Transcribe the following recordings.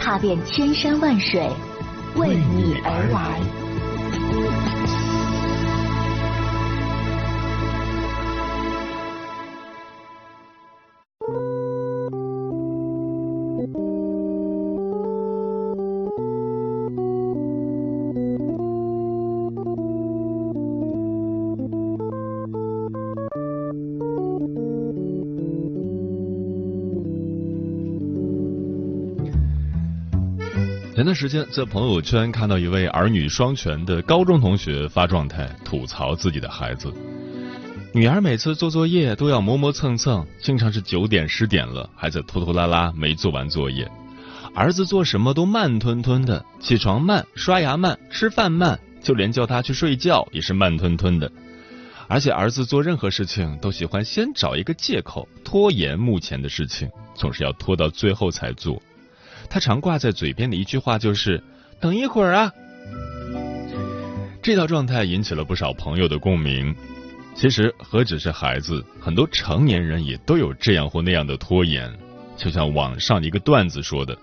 踏遍千山万水，为你而来。前段时间在朋友圈看到一位儿女双全的高中同学发状态吐槽自己的孩子，女儿每次做作业都要磨磨蹭蹭，经常是九点十点了还在拖拖拉拉没做完作业；儿子做什么都慢吞吞的，起床慢，刷牙慢，吃饭慢，就连叫他去睡觉也是慢吞吞的。而且儿子做任何事情都喜欢先找一个借口拖延目前的事情，总是要拖到最后才做。他常挂在嘴边的一句话就是“等一会儿啊”，这套状态引起了不少朋友的共鸣。其实何止是孩子，很多成年人也都有这样或那样的拖延。就像网上一个段子说的：“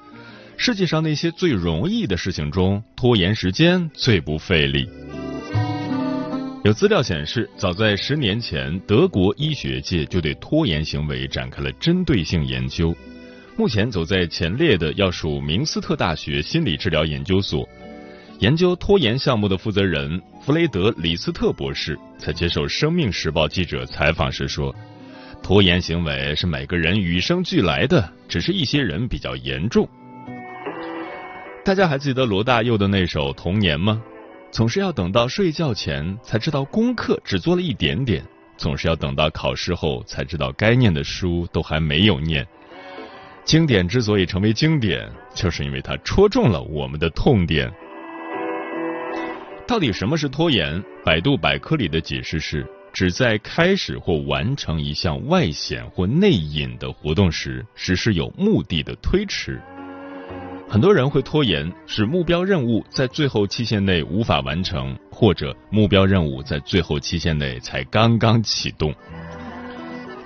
世界上那些最容易的事情中，拖延时间最不费力。”有资料显示，早在十年前，德国医学界就对拖延行为展开了针对性研究。目前走在前列的要数明斯特大学心理治疗研究所，研究拖延项目的负责人弗雷德里斯特博士在接受《生命时报》记者采访时说：“拖延行为是每个人与生俱来的，只是一些人比较严重。”大家还记得罗大佑的那首《童年》吗？总是要等到睡觉前才知道功课只做了一点点，总是要等到考试后才知道该念的书都还没有念。经典之所以成为经典，就是因为它戳中了我们的痛点。到底什么是拖延？百度百科里的解释是：指在开始或完成一项外显或内隐的活动时，实施有目的的推迟。很多人会拖延，使目标任务在最后期限内无法完成，或者目标任务在最后期限内才刚刚启动。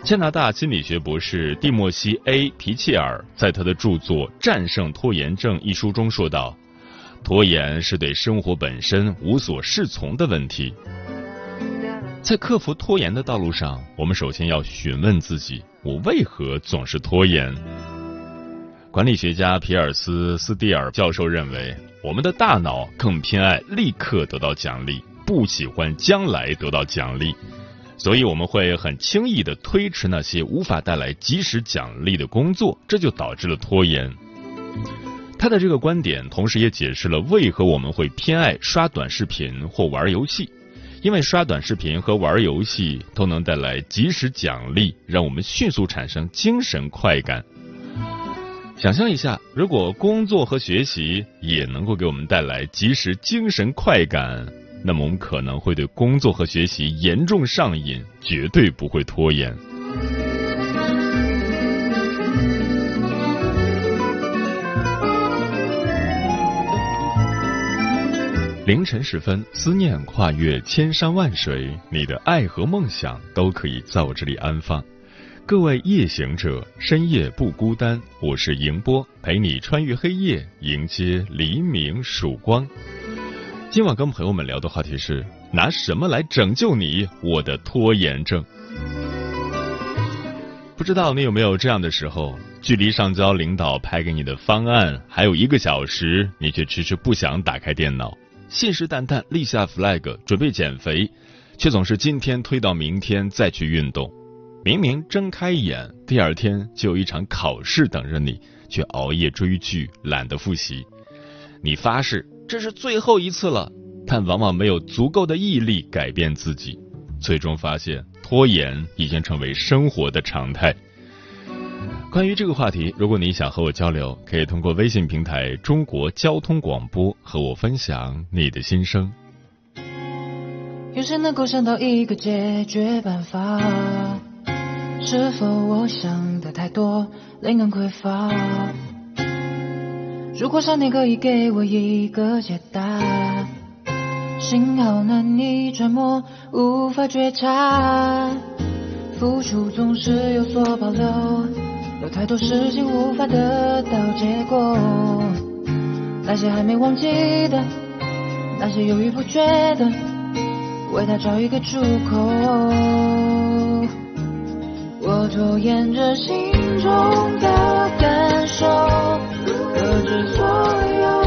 加拿大心理学博士蒂莫西 ·A· 皮切尔在他的著作《战胜拖延症》一书中说道：“拖延是对生活本身无所适从的问题。在克服拖延的道路上，我们首先要询问自己：我为何总是拖延？”管理学家皮尔斯·斯蒂尔教授认为，我们的大脑更偏爱立刻得到奖励，不喜欢将来得到奖励。所以我们会很轻易的推迟那些无法带来及时奖励的工作，这就导致了拖延。他的这个观点同时也解释了为何我们会偏爱刷短视频或玩游戏，因为刷短视频和玩游戏都能带来及时奖励，让我们迅速产生精神快感。想象一下，如果工作和学习也能够给我们带来及时精神快感。那么我们可能会对工作和学习严重上瘾，绝对不会拖延。凌晨时分，思念跨越千山万水，你的爱和梦想都可以在我这里安放。各位夜行者，深夜不孤单，我是迎波，陪你穿越黑夜，迎接黎明曙光。今晚跟朋友们聊的话题是拿什么来拯救你，我的拖延症？不知道你有没有这样的时候，距离上交领导派给你的方案还有一个小时，你却迟迟不想打开电脑，信誓旦旦立下 flag 准备减肥，却总是今天推到明天再去运动。明明睁开眼，第二天就有一场考试等着你，却熬夜追剧，懒得复习。你发誓。这是最后一次了，但往往没有足够的毅力改变自己，最终发现拖延已经成为生活的常态。关于这个话题，如果你想和我交流，可以通过微信平台“中国交通广播”和我分享你的心声。有谁能够想到一个解决办法？是否我想的太多，灵感匮乏？如果上天可以给我一个解答，幸好难以揣摩，无法觉察，付出总是有所保留。有太多事情无法得到结果，那些还没忘记的，那些犹豫不决的，为他找一个出口。我拖延着心中的感受，可知所有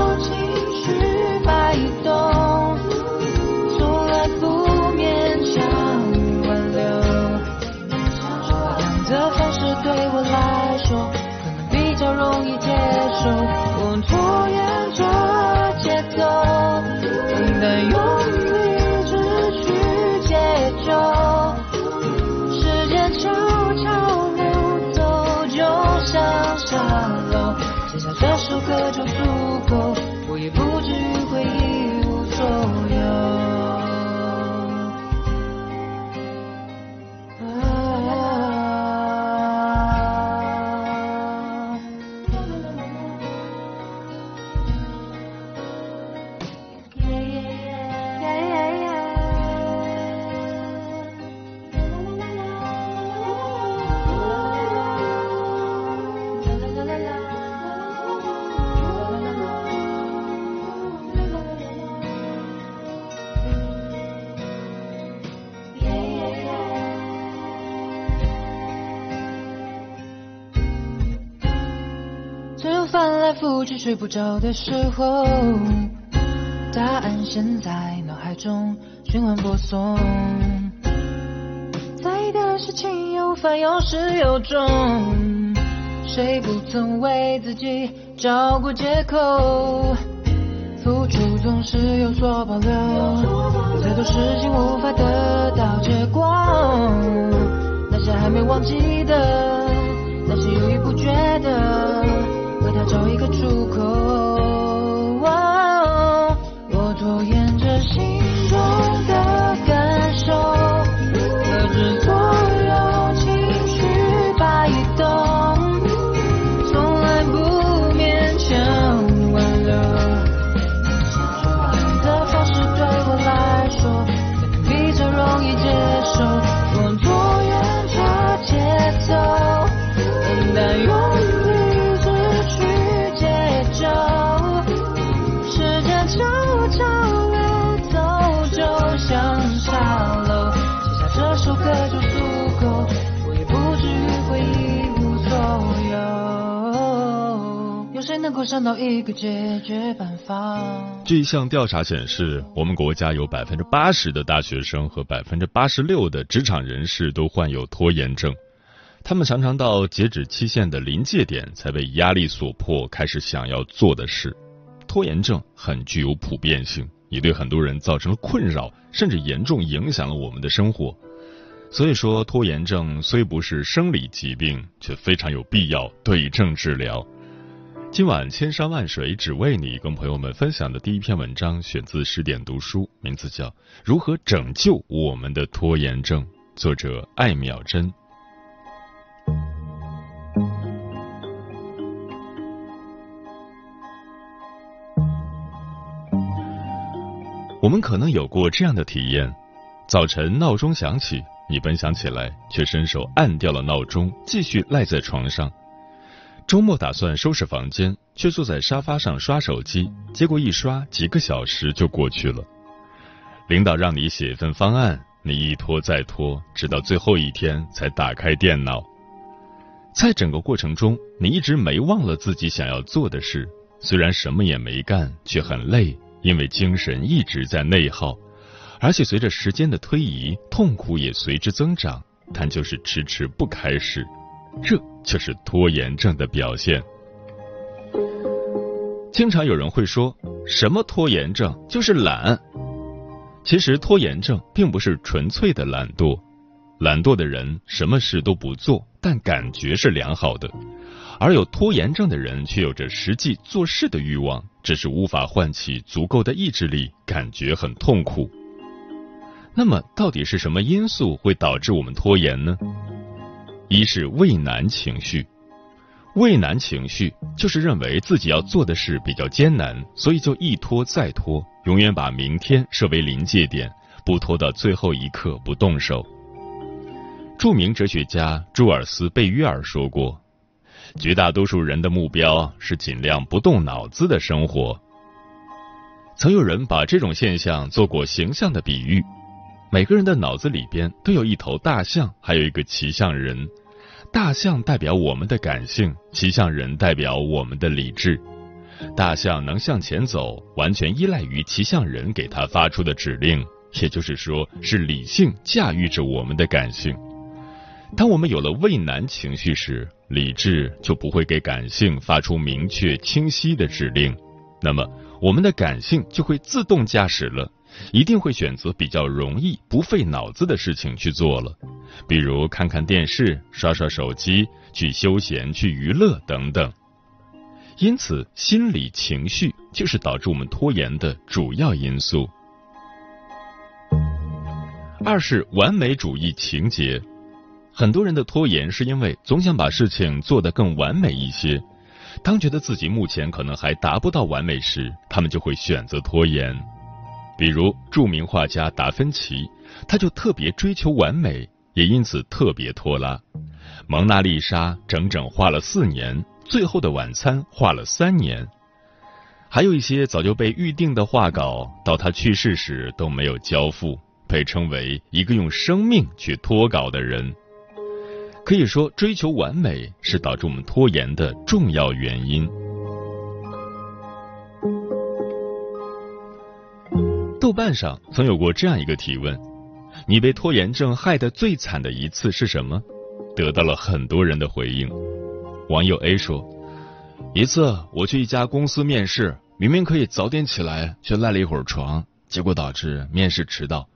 覆去睡不着的时候，答案先在脑海中循环播送。在意的事情有烦有始有终，谁不曾为自己找过借口？付出总是有所保留，有太多事情无法得到结果。那些还没忘记的，那些犹豫不决的。找一个住个解决办法。这一项调查显示，我们国家有百分之八十的大学生和百分之八十六的职场人士都患有拖延症。他们常常到截止期限的临界点才被压力所迫开始想要做的事。拖延症很具有普遍性，也对很多人造成了困扰，甚至严重影响了我们的生活。所以说，拖延症虽不是生理疾病，却非常有必要对症治疗。今晚千山万水只为你，跟朋友们分享的第一篇文章选自十点读书，名字叫《如何拯救我们的拖延症》，作者艾淼真。我们可能有过这样的体验：早晨闹钟响起，你本想起来，却伸手按掉了闹钟，继续赖在床上。周末打算收拾房间，却坐在沙发上刷手机，结果一刷几个小时就过去了。领导让你写一份方案，你一拖再拖，直到最后一天才打开电脑。在整个过程中，你一直没忘了自己想要做的事，虽然什么也没干，却很累，因为精神一直在内耗，而且随着时间的推移，痛苦也随之增长，但就是迟迟不开始。这就是拖延症的表现。经常有人会说什么拖延症就是懒，其实拖延症并不是纯粹的懒惰，懒惰的人什么事都不做，但感觉是良好的；而有拖延症的人却有着实际做事的欲望，只是无法唤起足够的意志力，感觉很痛苦。那么，到底是什么因素会导致我们拖延呢？一是畏难情绪，畏难情绪就是认为自己要做的事比较艰难，所以就一拖再拖，永远把明天设为临界点，不拖到最后一刻不动手。著名哲学家朱尔斯·贝约尔说过：“绝大多数人的目标是尽量不动脑子的生活。”曾有人把这种现象做过形象的比喻。每个人的脑子里边都有一头大象，还有一个骑象人。大象代表我们的感性，骑象人代表我们的理智。大象能向前走，完全依赖于骑象人给他发出的指令，也就是说，是理性驾驭着我们的感性。当我们有了畏难情绪时，理智就不会给感性发出明确清晰的指令，那么我们的感性就会自动驾驶了。一定会选择比较容易、不费脑子的事情去做了，比如看看电视、刷刷手机、去休闲、去娱乐等等。因此，心理情绪就是导致我们拖延的主要因素。二是完美主义情节，很多人的拖延是因为总想把事情做得更完美一些，当觉得自己目前可能还达不到完美时，他们就会选择拖延。比如著名画家达芬奇，他就特别追求完美，也因此特别拖拉。蒙娜丽莎整整画了四年，最后的晚餐画了三年。还有一些早就被预定的画稿，到他去世时都没有交付，被称为一个用生命去拖稿的人。可以说，追求完美是导致我们拖延的重要原因。豆瓣上曾有过这样一个提问：“你被拖延症害得最惨的一次是什么？”得到了很多人的回应。网友 A 说：“一次我去一家公司面试，明明可以早点起来，却赖了一会儿床，结果导致面试迟到。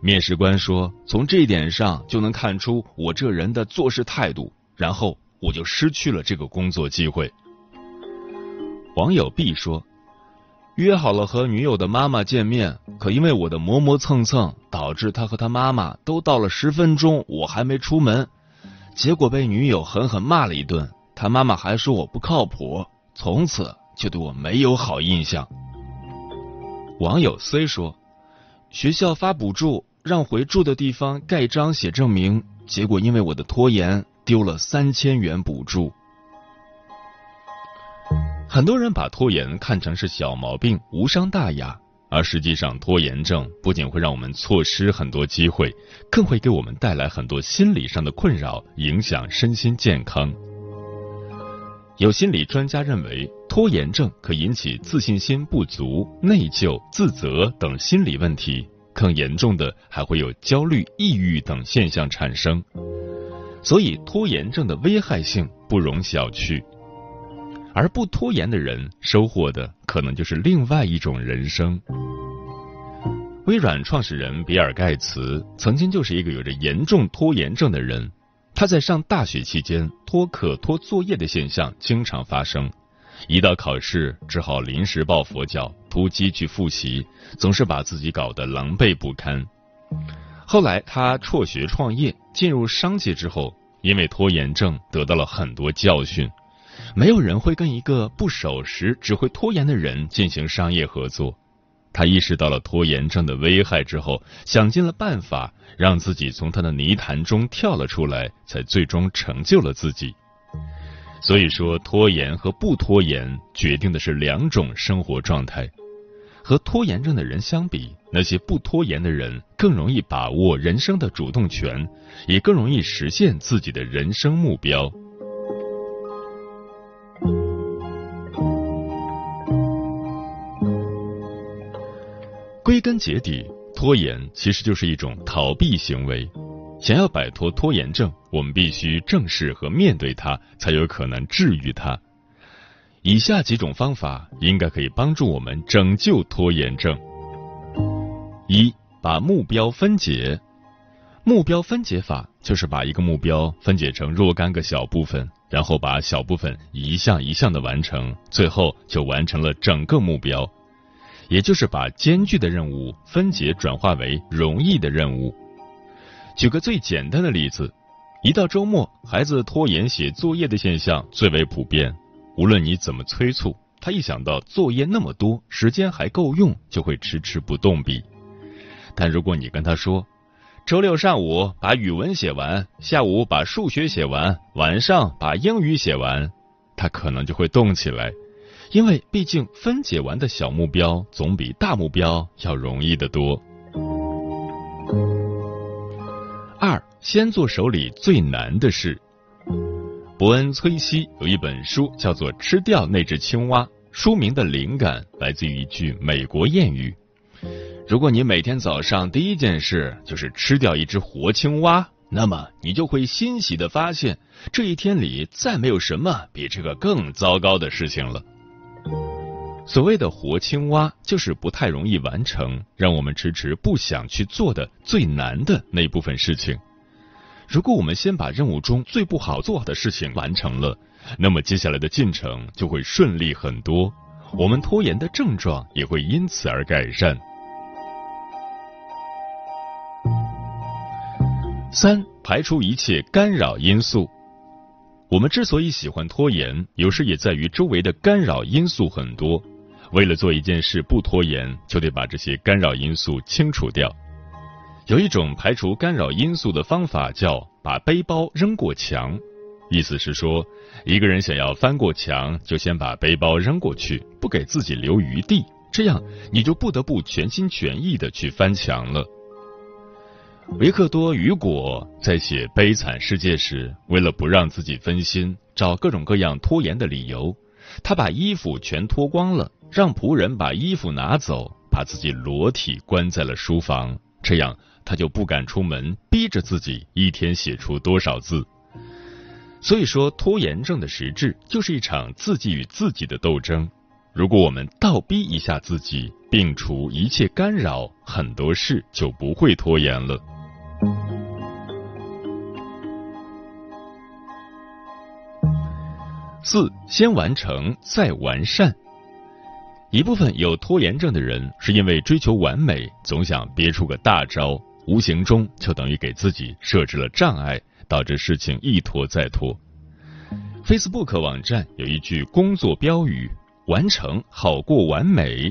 面试官说从这一点上就能看出我这人的做事态度，然后我就失去了这个工作机会。”网友 B 说。约好了和女友的妈妈见面，可因为我的磨磨蹭蹭，导致他和他妈妈都到了十分钟，我还没出门，结果被女友狠狠骂了一顿。他妈妈还说我不靠谱，从此就对我没有好印象。网友 C 说，学校发补助让回住的地方盖章写证明，结果因为我的拖延，丢了三千元补助。很多人把拖延看成是小毛病，无伤大雅，而实际上，拖延症不仅会让我们错失很多机会，更会给我们带来很多心理上的困扰，影响身心健康。有心理专家认为，拖延症可引起自信心不足、内疚、自责等心理问题，更严重的还会有焦虑、抑郁等现象产生。所以，拖延症的危害性不容小觑。而不拖延的人收获的可能就是另外一种人生。微软创始人比尔盖茨曾经就是一个有着严重拖延症的人，他在上大学期间拖课拖作业的现象经常发生，一到考试只好临时抱佛脚突击去复习，总是把自己搞得狼狈不堪。后来他辍学创业，进入商界之后，因为拖延症得到了很多教训。没有人会跟一个不守时、只会拖延的人进行商业合作。他意识到了拖延症的危害之后，想尽了办法让自己从他的泥潭中跳了出来，才最终成就了自己。所以说，拖延和不拖延决定的是两种生活状态。和拖延症的人相比，那些不拖延的人更容易把握人生的主动权，也更容易实现自己的人生目标。归根结底，拖延其实就是一种逃避行为。想要摆脱拖延症，我们必须正视和面对它，才有可能治愈它。以下几种方法应该可以帮助我们拯救拖延症：一、把目标分解。目标分解法就是把一个目标分解成若干个小部分，然后把小部分一项一项的完成，最后就完成了整个目标。也就是把艰巨的任务分解转化为容易的任务。举个最简单的例子，一到周末，孩子拖延写作业的现象最为普遍。无论你怎么催促，他一想到作业那么多，时间还够用，就会迟迟不动笔。但如果你跟他说，周六上午把语文写完，下午把数学写完，晚上把英语写完，他可能就会动起来。因为毕竟分解完的小目标总比大目标要容易得多。二，先做手里最难的事。伯恩·崔西有一本书叫做《吃掉那只青蛙》，书名的灵感来自于一句美国谚语：如果你每天早上第一件事就是吃掉一只活青蛙，那么你就会欣喜的发现，这一天里再没有什么比这个更糟糕的事情了。所谓的活青蛙，就是不太容易完成，让我们迟迟不想去做的最难的那部分事情。如果我们先把任务中最不好做的事情完成了，那么接下来的进程就会顺利很多，我们拖延的症状也会因此而改善。三，排除一切干扰因素。我们之所以喜欢拖延，有时也在于周围的干扰因素很多。为了做一件事不拖延，就得把这些干扰因素清除掉。有一种排除干扰因素的方法叫把背包扔过墙，意思是说，一个人想要翻过墙，就先把背包扔过去，不给自己留余地，这样你就不得不全心全意的去翻墙了。维克多·雨果在写《悲惨世界》时，为了不让自己分心，找各种各样拖延的理由，他把衣服全脱光了。让仆人把衣服拿走，把自己裸体关在了书房，这样他就不敢出门，逼着自己一天写出多少字。所以说，拖延症的实质就是一场自己与自己的斗争。如果我们倒逼一下自己，摒除一切干扰，很多事就不会拖延了。四，先完成再完善。一部分有拖延症的人，是因为追求完美，总想憋出个大招，无形中就等于给自己设置了障碍，导致事情一拖再拖。Facebook 网站有一句工作标语：“完成好过完美。”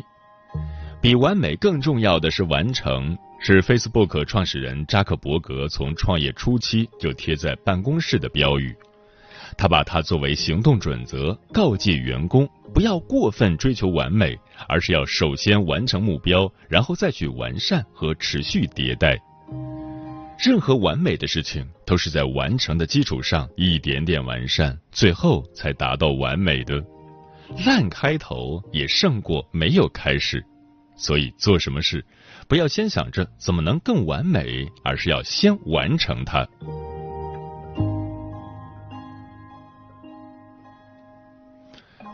比完美更重要的是完成，是 Facebook 创始人扎克伯格从创业初期就贴在办公室的标语。他把它作为行动准则，告诫员工不要过分追求完美，而是要首先完成目标，然后再去完善和持续迭代。任何完美的事情都是在完成的基础上一点点完善，最后才达到完美的。烂开头也胜过没有开始，所以做什么事，不要先想着怎么能更完美，而是要先完成它。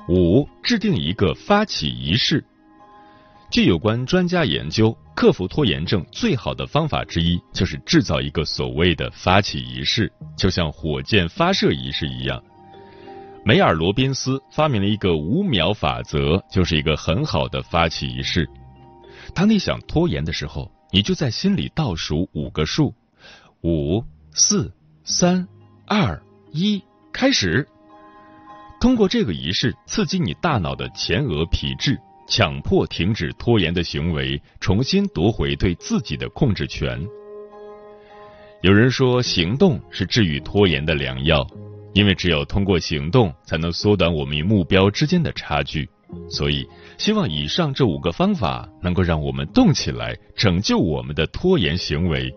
五，制定一个发起仪式。据有关专家研究，克服拖延症最好的方法之一就是制造一个所谓的发起仪式，就像火箭发射仪式一样。梅尔·罗宾斯发明了一个五秒法则，就是一个很好的发起仪式。当你想拖延的时候，你就在心里倒数五个数：五、四、三、二、一，开始。通过这个仪式刺激你大脑的前额皮质，强迫停止拖延的行为，重新夺回对自己的控制权。有人说，行动是治愈拖延的良药，因为只有通过行动，才能缩短我们与目标之间的差距。所以，希望以上这五个方法能够让我们动起来，拯救我们的拖延行为。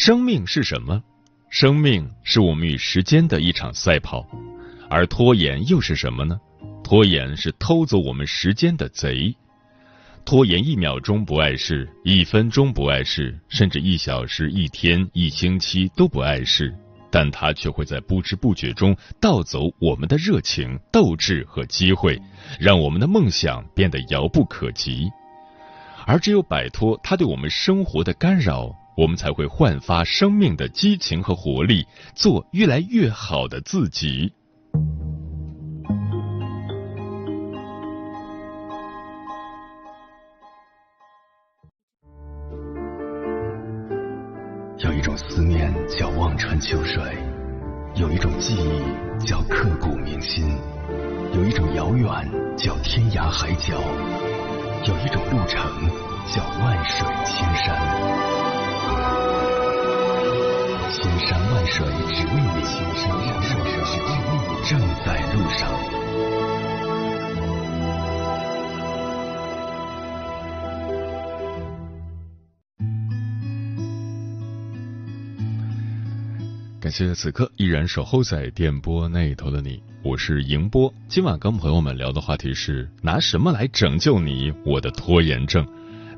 生命是什么？生命是我们与时间的一场赛跑，而拖延又是什么呢？拖延是偷走我们时间的贼。拖延一秒钟不碍事，一分钟不碍事，甚至一小时、一天、一星期都不碍事。但它却会在不知不觉中盗走我们的热情、斗志和机会，让我们的梦想变得遥不可及。而只有摆脱它对我们生活的干扰，我们才会焕发生命的激情和活力，做越来越好的自己。有一种思念叫望穿秋水，有一种记忆叫刻骨铭心，有一种遥远叫天涯海角，有一种路程叫万水千山。千山万水只为你，千山万水只为你，正在路上。感谢此刻依然守候在电波那头的你，我是迎波。今晚跟朋友们聊的话题是拿什么来拯救你我的拖延症？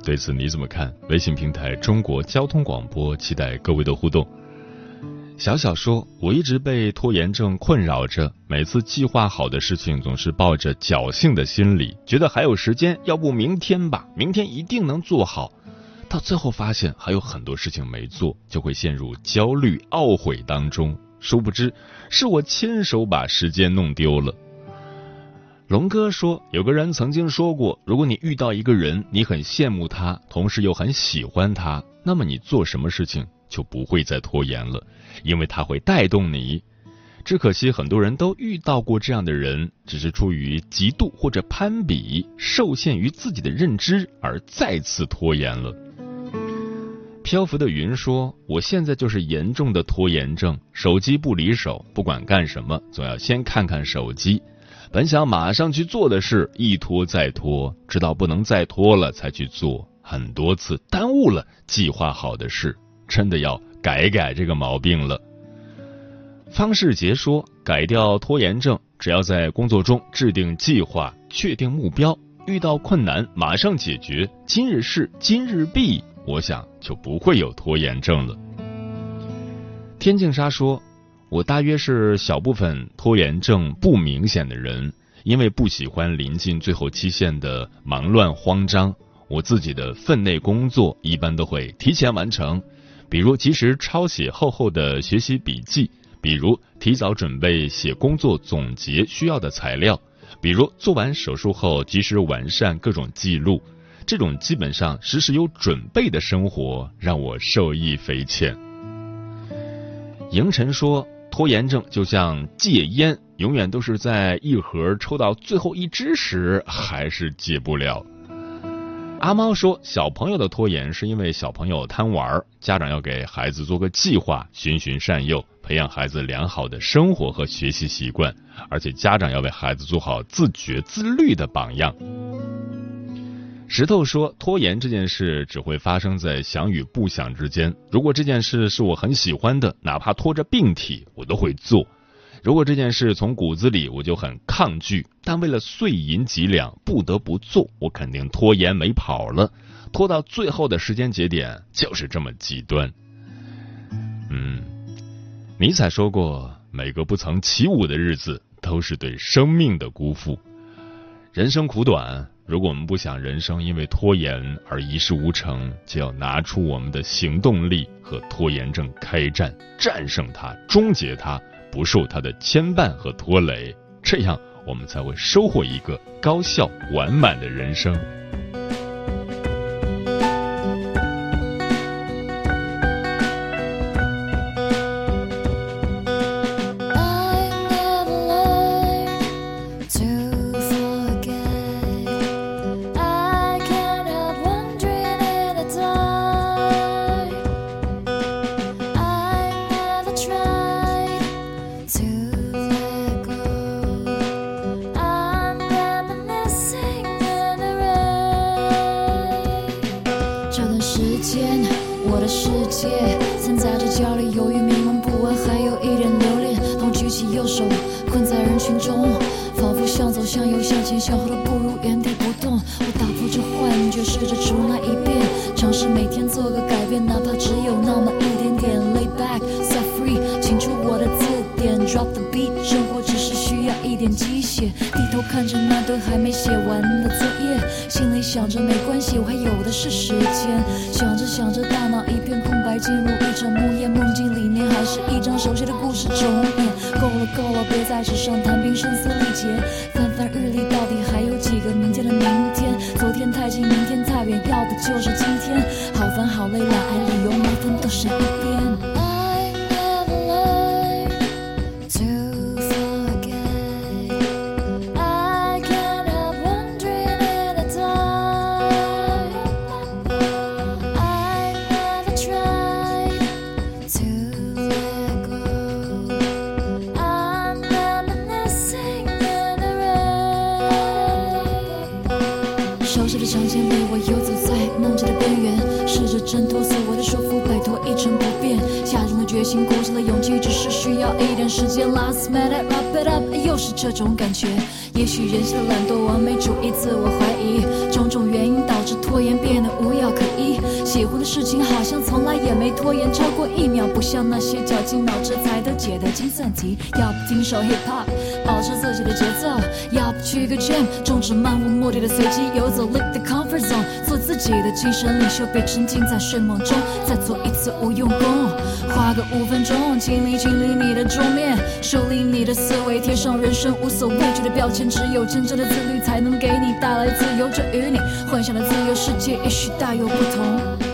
对此你怎么看？微信平台中国交通广播，期待各位的互动。小小说，我一直被拖延症困扰着，每次计划好的事情总是抱着侥幸的心理，觉得还有时间，要不明天吧，明天一定能做好。到最后发现还有很多事情没做，就会陷入焦虑、懊悔当中。殊不知，是我亲手把时间弄丢了。龙哥说，有个人曾经说过，如果你遇到一个人，你很羡慕他，同时又很喜欢他，那么你做什么事情就不会再拖延了，因为他会带动你。只可惜很多人都遇到过这样的人，只是出于嫉妒或者攀比，受限于自己的认知而再次拖延了。漂浮的云说：“我现在就是严重的拖延症，手机不离手，不管干什么，总要先看看手机。本想马上去做的事，一拖再拖，直到不能再拖了才去做，很多次耽误了计划好的事，真的要改改这个毛病了。”方世杰说：“改掉拖延症，只要在工作中制定计划、确定目标，遇到困难马上解决，今日事今日毕。”我想就不会有拖延症了。天净沙说：“我大约是小部分拖延症不明显的人，因为不喜欢临近最后期限的忙乱慌张。我自己的分内工作一般都会提前完成，比如及时抄写厚厚的学习笔记，比如提早准备写工作总结需要的材料，比如做完手术后及时完善各种记录。”这种基本上时时有准备的生活，让我受益匪浅。迎晨说，拖延症就像戒烟，永远都是在一盒抽到最后一支时，还是戒不了。阿猫说，小朋友的拖延是因为小朋友贪玩，家长要给孩子做个计划，循循善诱，培养孩子良好的生活和学习习惯，而且家长要为孩子做好自觉自律的榜样。石头说：“拖延这件事只会发生在想与不想之间。如果这件事是我很喜欢的，哪怕拖着病体，我都会做；如果这件事从骨子里我就很抗拒，但为了碎银几两不得不做，我肯定拖延没跑了。拖到最后的时间节点，就是这么极端。”嗯，尼采说过：“每个不曾起舞的日子，都是对生命的辜负。人生苦短。”如果我们不想人生因为拖延而一事无成，就要拿出我们的行动力和拖延症开战，战胜它，终结它，不受他的牵绊和拖累，这样我们才会收获一个高效完满的人生。的世界，掺杂着焦虑、犹豫、迷茫、不安，还有一点留恋。当我举起右手，困在人群中，仿佛向左、向右、向前、向后都不如原地不动。我打破这幻觉，试着重来一遍，尝试每天做个改变，哪怕只有那么一点点。Lay back, set free，请出我的字典，drop the beat，生活。点鸡血。低头看着那堆还没写完的作业，心里想着没关系，我还有的是时间。想着想着，大脑一片空白，进入一场梦魇，梦境里面还是一张熟悉的故事重演。够了够了，别在纸上谈兵声嘶力竭，翻翻日历，到底还有几个明天的明天？昨天太近，明天太远，要的就是今天。好烦好累，懒癌理由麻烦都删时间。Last minute rap it up，又是这种感觉。也许人性的懒惰、完美主义、自我怀疑，种种原因导致拖延变得无药可医。喜欢的事情好像从来也没拖延超过一秒，不像那些绞尽脑汁才得解的精算题。要不听首 hip hop，保持自己的节奏；要不去个 gym，终止漫无目的的随机游走，live the comfort zone，做自己的精神领袖，别沉浸在睡梦中，再做一次无用功。花个五分钟，清理清理你的桌面，梳理你的思维，贴上人生无所畏惧的标签。只有真正的自律，才能给你带来自由。这与你幻想的自由世界，也许大有不同。